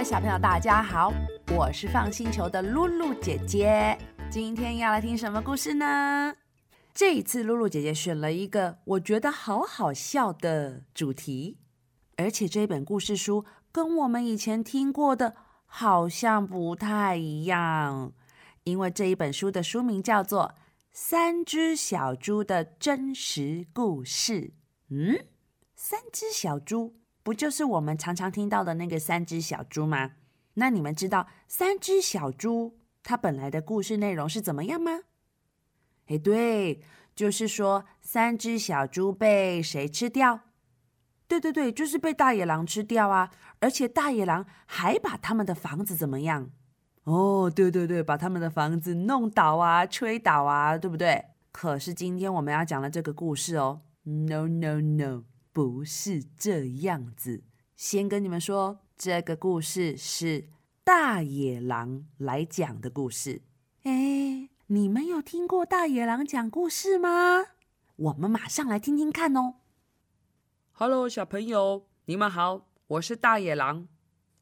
位小朋友，大家好，我是放星球的露露姐姐。今天要来听什么故事呢？这一次露露姐姐选了一个我觉得好好笑的主题，而且这本故事书跟我们以前听过的好像不太一样，因为这一本书的书名叫做《三只小猪的真实故事》。嗯，三只小猪。不就是我们常常听到的那个三只小猪吗？那你们知道三只小猪它本来的故事内容是怎么样吗？哎，对，就是说三只小猪被谁吃掉？对对对，就是被大野狼吃掉啊！而且大野狼还把他们的房子怎么样？哦，对对对，把他们的房子弄倒啊，吹倒啊，对不对？可是今天我们要讲的这个故事哦，no no no。不是这样子。先跟你们说，这个故事是大野狼来讲的故事。哎，你们有听过大野狼讲故事吗？我们马上来听听看哦。Hello，小朋友，你们好，我是大野狼。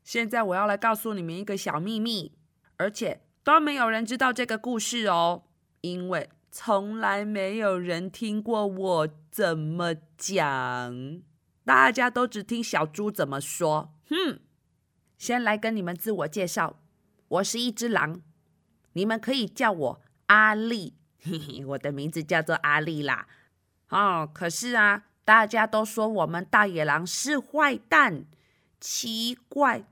现在我要来告诉你们一个小秘密，而且都没有人知道这个故事哦，因为。从来没有人听过我怎么讲，大家都只听小猪怎么说。哼，先来跟你们自我介绍，我是一只狼，你们可以叫我阿丽。嘿嘿，我的名字叫做阿丽啦。哦，可是啊，大家都说我们大野狼是坏蛋，奇怪，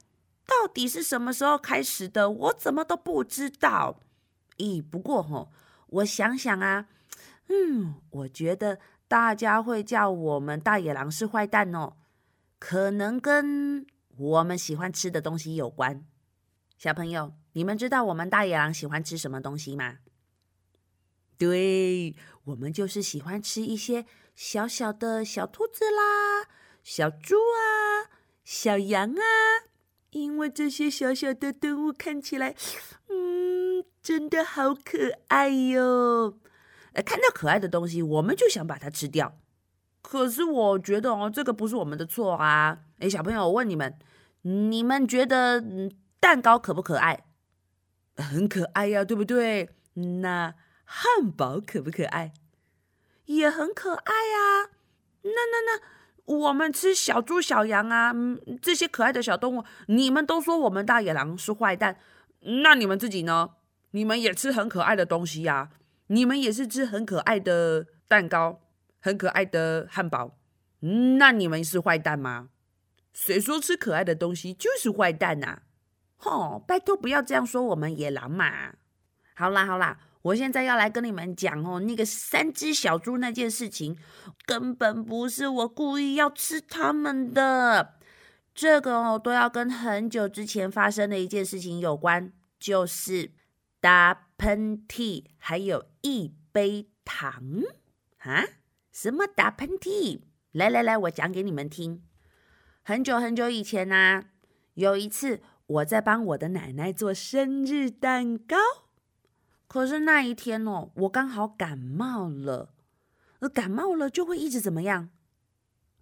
到底是什么时候开始的？我怎么都不知道。咦，不过吼。我想想啊，嗯，我觉得大家会叫我们大野狼是坏蛋哦，可能跟我们喜欢吃的东西有关。小朋友，你们知道我们大野狼喜欢吃什么东西吗？对，我们就是喜欢吃一些小小的小兔子啦、小猪啊、小羊啊，因为这些小小的动物看起来，嗯。真的好可爱哟！呃，看到可爱的东西，我们就想把它吃掉。可是我觉得哦，这个不是我们的错啊。哎，小朋友，我问你们，你们觉得蛋糕可不可爱？很可爱呀，对不对？那汉堡可不可爱？也很可爱呀。那那那，我们吃小猪、小羊啊，这些可爱的小动物，你们都说我们大野狼是坏蛋，那你们自己呢？你们也吃很可爱的东西呀？你们也是吃很可爱的蛋糕、很可爱的汉堡，那你们是坏蛋吗？谁说吃可爱的东西就是坏蛋呐？吼，拜托不要这样说我们野狼嘛！好啦好啦，我现在要来跟你们讲哦，那个三只小猪那件事情，根本不是我故意要吃它们的，这个哦都要跟很久之前发生的一件事情有关，就是。打喷嚏，还有一杯糖啊？什么打喷嚏？来来来，我讲给你们听。很久很久以前呢，有一次我在帮我的奶奶做生日蛋糕，可是那一天哦，我刚好感冒了。而感冒了就会一直怎么样？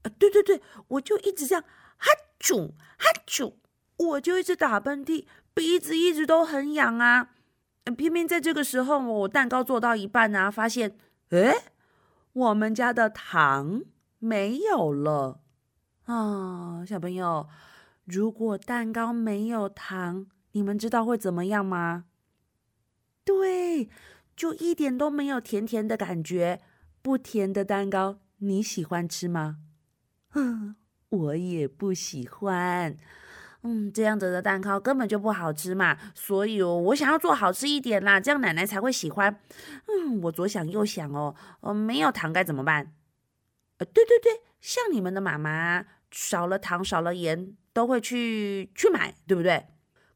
啊，对对对，我就一直这样哈啾哈啾，我就一直打喷嚏，鼻子一直都很痒啊。偏偏在这个时候，我蛋糕做到一半啊，发现，哎，我们家的糖没有了啊！小朋友，如果蛋糕没有糖，你们知道会怎么样吗？对，就一点都没有甜甜的感觉。不甜的蛋糕，你喜欢吃吗？嗯，我也不喜欢。嗯，这样子的蛋糕根本就不好吃嘛，所以哦，我想要做好吃一点啦，这样奶奶才会喜欢。嗯，我左想右想哦，哦，没有糖该怎么办？呃，对对对，像你们的妈妈少了糖少了盐都会去去买，对不对？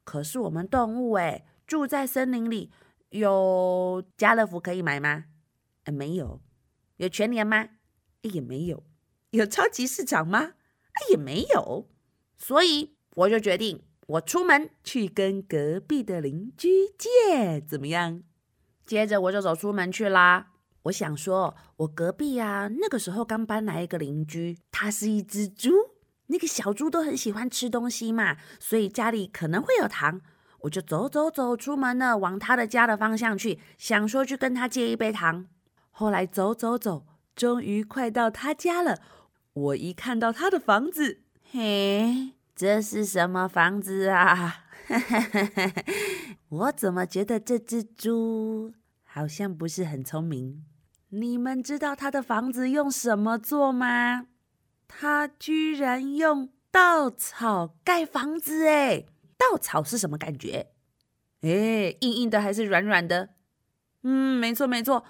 可是我们动物哎，住在森林里，有家乐福可以买吗？呃，没有。有全联吗？也没有。有超级市场吗？也没有。所以。我就决定，我出门去跟隔壁的邻居借，怎么样？接着我就走出门去啦。我想说，我隔壁啊，那个时候刚搬来一个邻居，他是一只猪，那个小猪都很喜欢吃东西嘛，所以家里可能会有糖。我就走走走出门了，往他的家的方向去，想说去跟他借一杯糖。后来走走走，终于快到他家了。我一看到他的房子，嘿，这是什么房子啊？我怎么觉得这只猪好像不是很聪明？你们知道它的房子用什么做吗？它居然用稻草盖房子！哎，稻草是什么感觉？哎，硬硬的还是软软的？嗯，没错没错，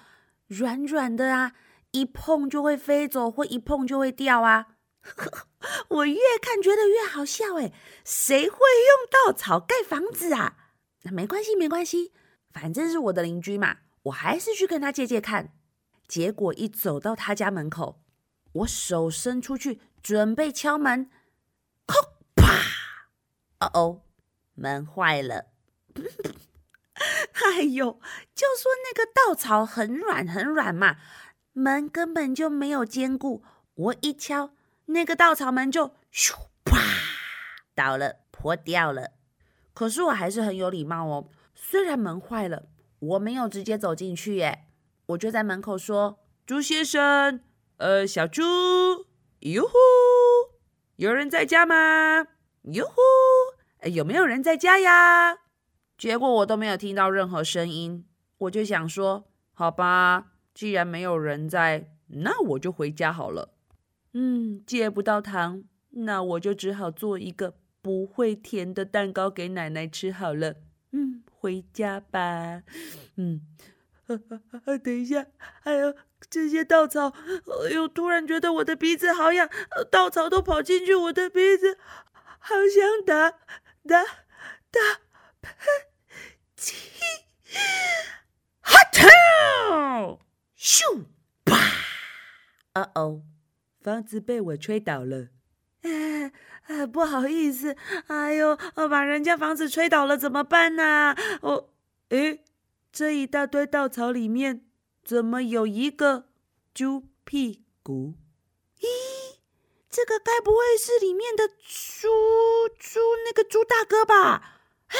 软软的啊，一碰就会飞走，或一碰就会掉啊。我越看觉得越好笑哎，谁会用稻草盖房子啊？那没关系没关系，反正是我的邻居嘛，我还是去跟他借借看。结果一走到他家门口，我手伸出去准备敲门，砰啪！哦哦，门坏了！哎呦，就说那个稻草很软很软嘛，门根本就没有坚固。我一敲。那个稻草门就咻啪倒了，破掉了。可是我还是很有礼貌哦，虽然门坏了，我没有直接走进去耶，我就在门口说：“朱先生，呃，小猪，哟呼，有人在家吗？哟呼，有没有人在家呀？”结果我都没有听到任何声音，我就想说：“好吧，既然没有人在，那我就回家好了。”嗯，借不到糖，那我就只好做一个不会甜的蛋糕给奶奶吃好了。嗯，回家吧。嗯，等一下，还有这些稻草，哎呦，突然觉得我的鼻子好痒，稻草都跑进去我的鼻子，好想打打打喷嚏。哈特，咻，啪，哦哦。房子被我吹倒了，哎，不好意思，哎呦，把人家房子吹倒了怎么办呢？我，哎，这一大堆稻草里面怎么有一个猪屁股？咦，这个该不会是里面的猪猪那个猪大哥吧？哎，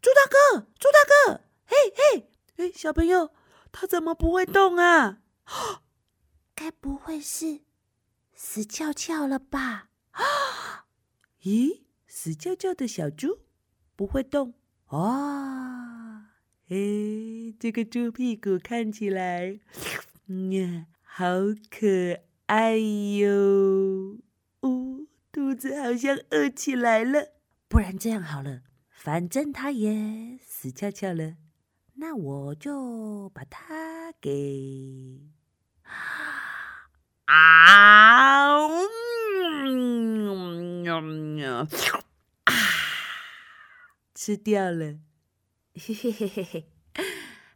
猪大哥，猪大哥，嘿嘿，哎，小朋友，他怎么不会动啊？该不会是？死翘翘了吧？啊！咦，死翘翘的小猪不会动哦。哎，这个猪屁股看起来，嗯，好可爱哟。哦，肚子好像饿起来了。不然这样好了，反正它也死翘翘了，那我就把它给。啊！啊！吃掉了，嘿嘿嘿嘿嘿！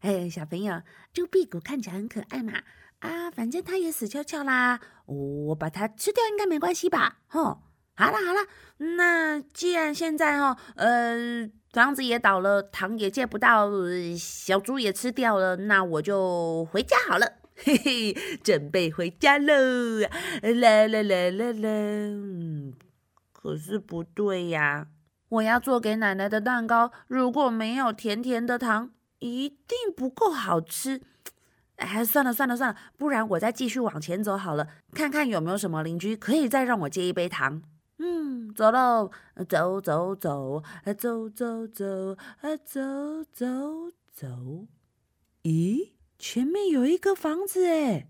哎，小朋友，猪屁股看起来很可爱嘛！啊，反正它也死翘翘啦，我把它吃掉应该没关系吧？吼！好了好了，那既然现在哈，呃，房子也倒了，糖也借不到，小猪也吃掉了，那我就回家好了。嘿嘿，准备回家喽！啦啦啦啦啦！可是不对呀，我要做给奶奶的蛋糕，如果没有甜甜的糖，一定不够好吃。哎，算了算了算了，不然我再继续往前走好了，看看有没有什么邻居可以再让我借一杯糖。嗯，走喽，走走走，走走走，走走走。咦？前面有一个房子，哎，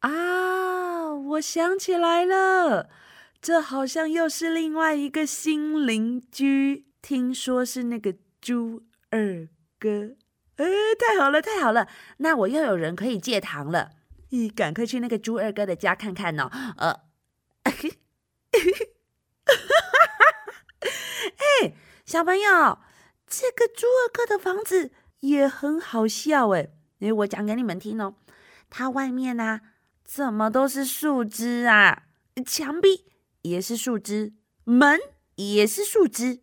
啊，我想起来了，这好像又是另外一个新邻居，听说是那个猪二哥，哎，太好了，太好了，那我又有人可以借糖了，咦，赶快去那个猪二哥的家看看哦，呃，哎，小朋友，这个猪二哥的房子也很好笑，哎。哎，我讲给你们听哦，它外面呢怎么都是树枝啊？墙壁也是树枝，门也是树枝。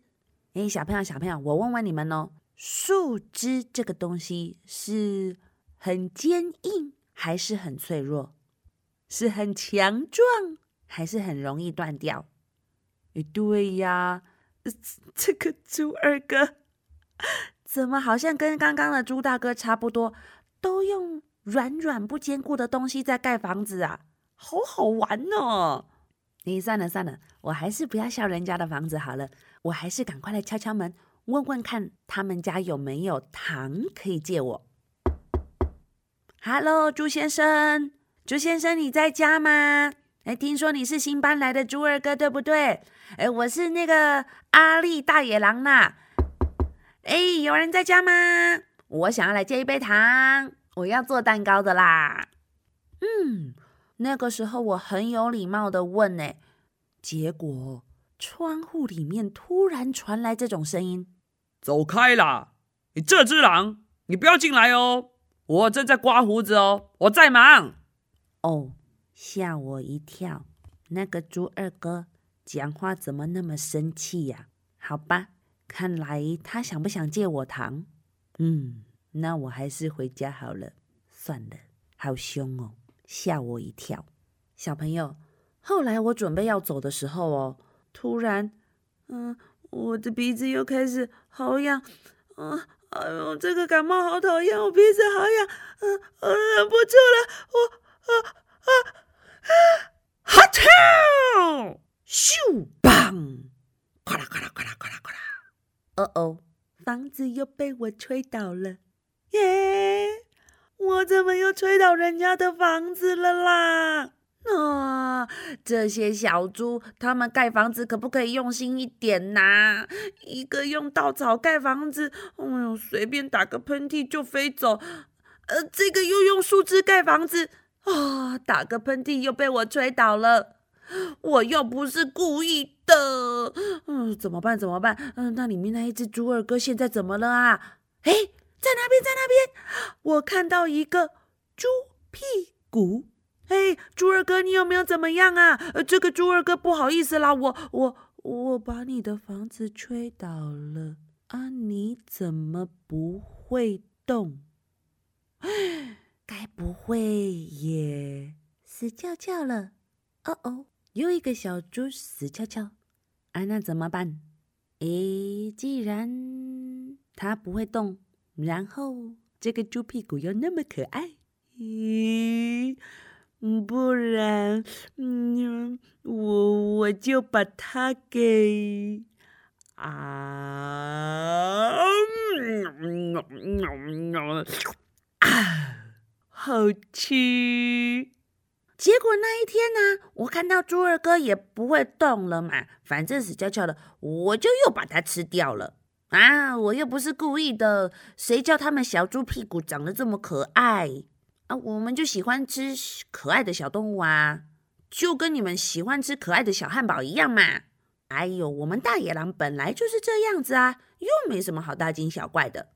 哎，小朋友，小朋友，我问问你们哦，树枝这个东西是很坚硬还是很脆弱？是很强壮还是很容易断掉？哎，对呀，这个猪二哥 怎么好像跟刚刚的猪大哥差不多，都用软软不坚固的东西在盖房子啊？好好玩哦！你算了算了，我还是不要笑人家的房子好了，我还是赶快来敲敲门，问问看他们家有没有糖可以借我。Hello，朱先生，朱先生你在家吗？哎，听说你是新搬来的猪二哥，对不对？哎，我是那个阿力大野狼呐。哎，有人在家吗？我想要来借一杯糖，我要做蛋糕的啦。嗯，那个时候我很有礼貌的问呢，结果窗户里面突然传来这种声音：“走开啦！你这只狼，你不要进来哦，我正在刮胡子哦，我在忙。”哦。吓我一跳！那个猪二哥讲话怎么那么生气呀？好吧，看来他想不想借我糖？嗯，那我还是回家好了。算了，好凶哦，吓我一跳！小朋友，后来我准备要走的时候哦，突然，嗯，我的鼻子又开始好痒，啊，哎呦，这个感冒好讨厌，我鼻子好痒，嗯，我忍不住了，我，啊啊啊！哈跳！咻！棒！咔啦咔啦咔啦咔啦咔啦！哦哦，房子又被我吹倒了！耶！我怎么又吹倒人家的房子了啦？啊！这些小猪，他们盖房子可不可以用心一点呐？一个用稻草盖房子，哎呦，随便打个喷嚏就飞走。呃，这个又用树枝盖房子。啊！打个喷嚏又被我吹倒了，我又不是故意的。嗯，怎么办？怎么办？嗯，那里面那一只猪二哥现在怎么了啊？哎，在那边，在那边，我看到一个猪屁股。哎，猪二哥，你有没有怎么样啊？呃，这个猪二哥不好意思啦，我我我把你的房子吹倒了啊！你怎么不会动？该不会也死翘翘了？哦哦，又一个小猪死翘翘，啊，那怎么办？诶，既然它不会动，然后这个猪屁股又那么可爱，咦，不然，嗯，我我就把它给啊，啊。好吃。结果那一天呢，我看到猪二哥也不会动了嘛，反正死翘翘的，我就又把它吃掉了啊！我又不是故意的，谁叫他们小猪屁股长得这么可爱啊？我们就喜欢吃可爱的小动物啊，就跟你们喜欢吃可爱的小汉堡一样嘛！哎呦，我们大野狼本来就是这样子啊，又没什么好大惊小怪的。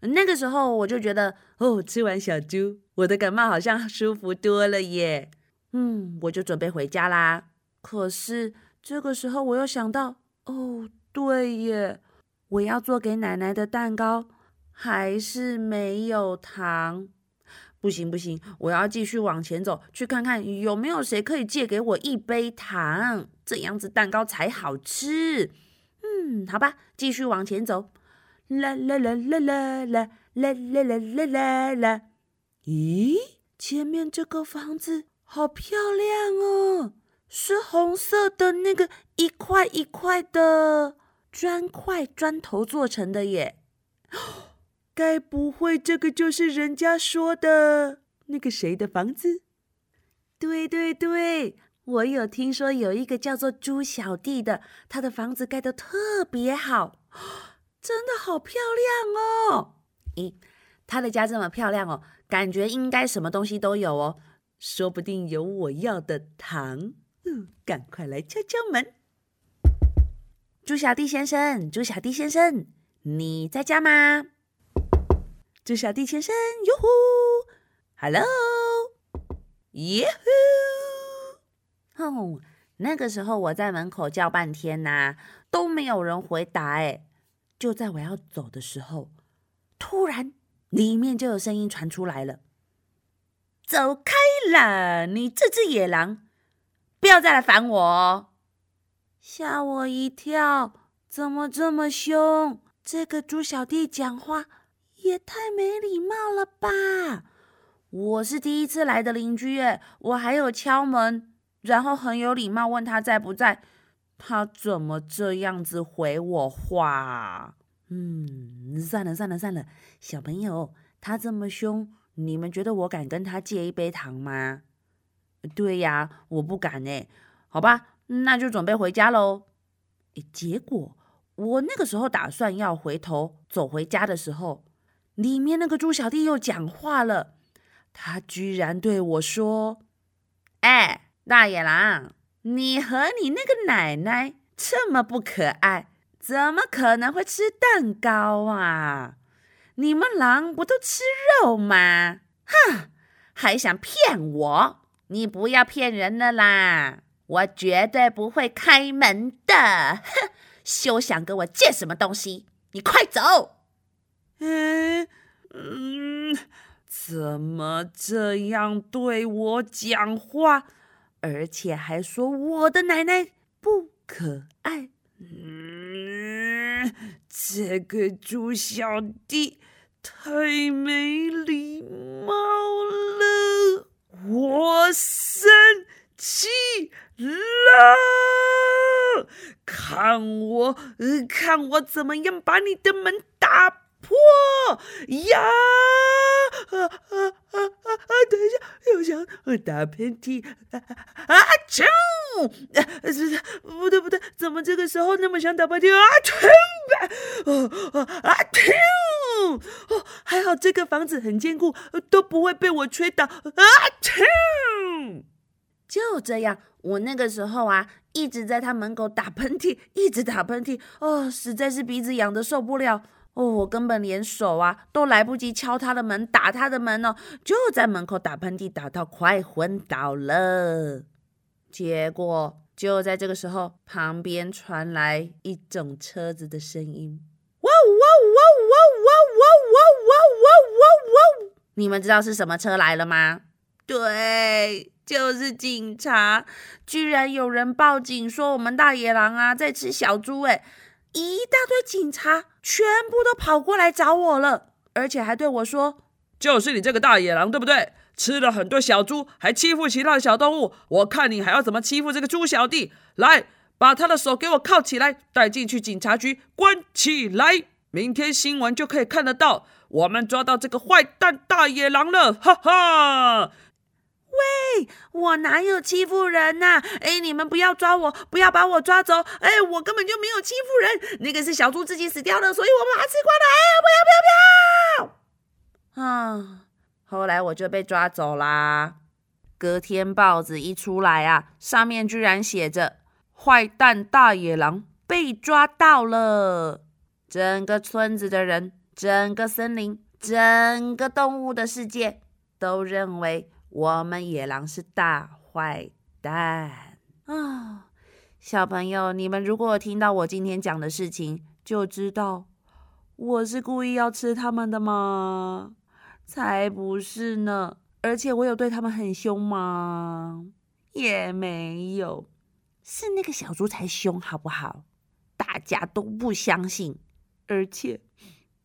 那个时候我就觉得，哦，吃完小猪，我的感冒好像舒服多了耶。嗯，我就准备回家啦。可是这个时候我又想到，哦，对耶，我要做给奶奶的蛋糕，还是没有糖。不行不行，我要继续往前走，去看看有没有谁可以借给我一杯糖，这样子蛋糕才好吃。嗯，好吧，继续往前走。啦啦啦啦啦啦啦啦啦啦啦啦！咦，前面这个房子好漂亮哦，是红色的那个一块一块的砖块砖头做成的耶。该不会这个就是人家说的那个谁的房子？对对对，我有听说有一个叫做猪小弟的，他的房子盖得特别好。真的好漂亮哦！咦，他的家这么漂亮哦，感觉应该什么东西都有哦，说不定有我要的糖。嗯，赶快来敲敲门。猪小弟先生，猪小弟先生，你在家吗？猪小弟先生，哟呼，Hello，耶呼。哦，那个时候我在门口叫半天呐，都没有人回答哎。就在我要走的时候，突然里面就有声音传出来了：“走开啦，你这只野狼，不要再来烦我！”吓我一跳！怎么这么凶？这个猪小弟讲话也太没礼貌了吧！我是第一次来的邻居，我还有敲门，然后很有礼貌问他在不在，他怎么这样子回我话？嗯，算了算了算了，小朋友，他这么凶，你们觉得我敢跟他借一杯糖吗？对呀，我不敢哎。好吧，那就准备回家喽。结果我那个时候打算要回头走回家的时候，里面那个猪小弟又讲话了。他居然对我说：“哎，大野狼，你和你那个奶奶这么不可爱，怎么可能会吃蛋糕啊？你们狼不都吃肉吗？哼，还想骗我？你不要骗人了啦！我绝对不会开门的！哼，休想跟我借什么东西！你快走！嗯嗯。”怎么这样对我讲话，而且还说我的奶奶不可爱？嗯，这个猪小弟太没礼貌了，我生气了！看我，看我怎么样把你的门打哇呀！啊啊啊啊啊！等一下，又想打喷嚏啊啊！啾！是不对不对，怎么这个时候那么想打喷嚏啊？啾！啊啊！啾！哦，还好这个房子很坚固，都不会被我吹倒啊！啾！就这样，我那个时候啊，一直在他门口打喷嚏，一直打喷嚏，哦，实在是鼻子痒的受不了。哦，我根本连手啊都来不及敲他的门、打他的门哦，就在门口打喷嚏，打到快昏倒了。结果就在这个时候，旁边传来一种车子的声音：哇哇哇哇哇哇哇哇哇哇哇！你们知道是什么车来了吗？对，就是警察。居然有人报警说我们大野狼啊在吃小猪，哎。一大堆警察全部都跑过来找我了，而且还对我说：“就是你这个大野狼，对不对？吃了很多小猪，还欺负其他的小动物。我看你还要怎么欺负这个猪小弟？来，把他的手给我铐起来，带进去警察局关起来。明天新闻就可以看得到，我们抓到这个坏蛋大野狼了！哈哈。”喂，我哪有欺负人呐？哎，你们不要抓我，不要把我抓走！哎，我根本就没有欺负人，那个是小猪自己死掉的，所以我把它吃光了！哎，不要不要不要！啊，后来我就被抓走啦。隔天报纸一出来啊，上面居然写着“坏蛋大野狼被抓到了”，整个村子的人、整个森林、整个动物的世界都认为。我们野狼是大坏蛋啊！小朋友，你们如果听到我今天讲的事情，就知道我是故意要吃他们的吗？才不是呢！而且我有对他们很凶吗？也没有，是那个小猪才凶，好不好？大家都不相信，而且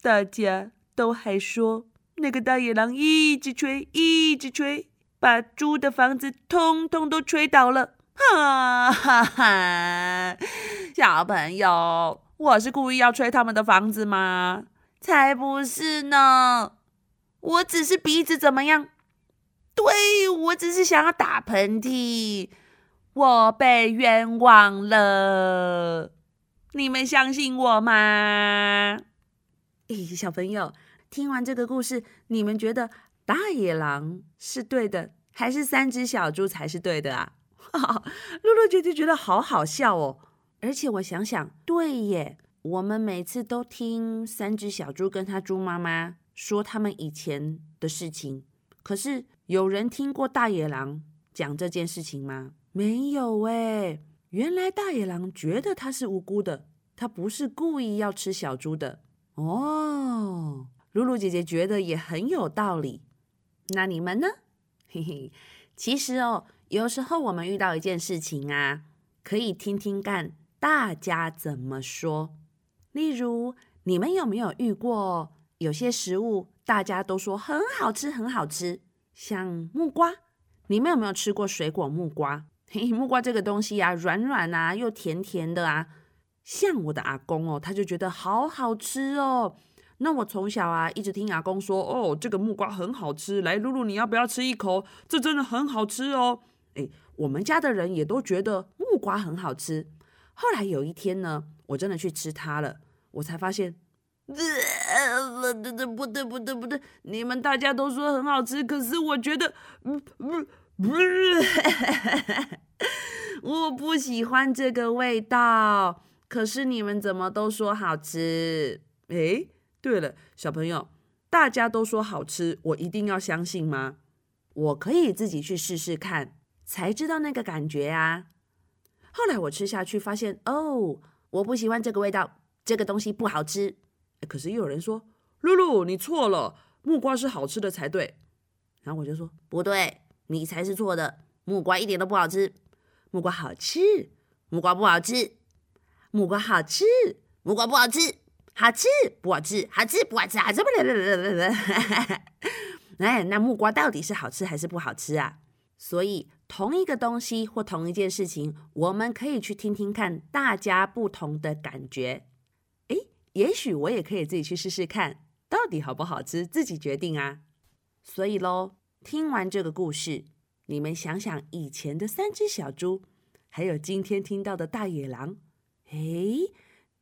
大家都还说那个大野狼一直吹，一直吹。把猪的房子通通都吹倒了！哈哈哈！小朋友，我是故意要吹他们的房子吗？才不是呢！我只是鼻子怎么样？对，我只是想要打喷嚏。我被冤枉了，你们相信我吗？咦，小朋友，听完这个故事，你们觉得？大野狼是对的，还是三只小猪才是对的啊？露露姐姐觉得好好笑哦。而且我想想，对耶，我们每次都听三只小猪跟他猪妈妈说他们以前的事情，可是有人听过大野狼讲这件事情吗？没有哎。原来大野狼觉得他是无辜的，他不是故意要吃小猪的哦。露露姐姐觉得也很有道理。那你们呢？嘿嘿，其实哦，有时候我们遇到一件事情啊，可以听听看大家怎么说。例如，你们有没有遇过有些食物大家都说很好吃，很好吃，像木瓜？你们有没有吃过水果木瓜？嘿，木瓜这个东西啊，软软啊，又甜甜的啊。像我的阿公哦，他就觉得好好吃哦。那我从小啊，一直听阿公说，哦，这个木瓜很好吃。来，露露，你要不要吃一口？这真的很好吃哦。诶，我们家的人也都觉得木瓜很好吃。后来有一天呢，我真的去吃它了，我才发现，呃，不对，不对，不对，不对，你们大家都说很好吃，可是我觉得，不不不，我不喜欢这个味道。可是你们怎么都说好吃？诶，对了，小朋友，大家都说好吃，我一定要相信吗？我可以自己去试试看，才知道那个感觉啊。后来我吃下去，发现哦，我不喜欢这个味道，这个东西不好吃。可是又有人说，露露你错了，木瓜是好吃的才对。然后我就说不对，你才是错的，木瓜一点都不好吃，木瓜好吃，木瓜不好吃。木瓜好吃，木瓜不好吃，好吃不好吃，好吃不好吃，好吃不。哎，那木瓜到底是好吃还是不好吃啊？所以同一个东西或同一件事情，我们可以去听听看大家不同的感觉。哎，也许我也可以自己去试试看，到底好不好吃，自己决定啊。所以喽，听完这个故事，你们想想以前的三只小猪，还有今天听到的大野狼。诶，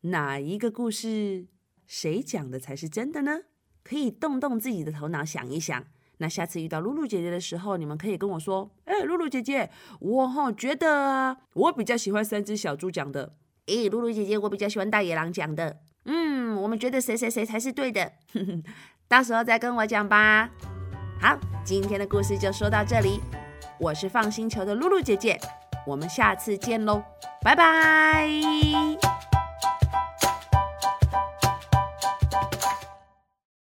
哪一个故事谁讲的才是真的呢？可以动动自己的头脑想一想。那下次遇到露露姐姐的时候，你们可以跟我说：“哎，露露姐姐，我哈觉得我比较喜欢三只小猪讲的。”诶，露露姐姐，我比较喜欢大野狼讲的。嗯，我们觉得谁谁谁才是对的，到时候再跟我讲吧。好，今天的故事就说到这里。我是放星球的露露姐姐。我们下次见喽，拜拜。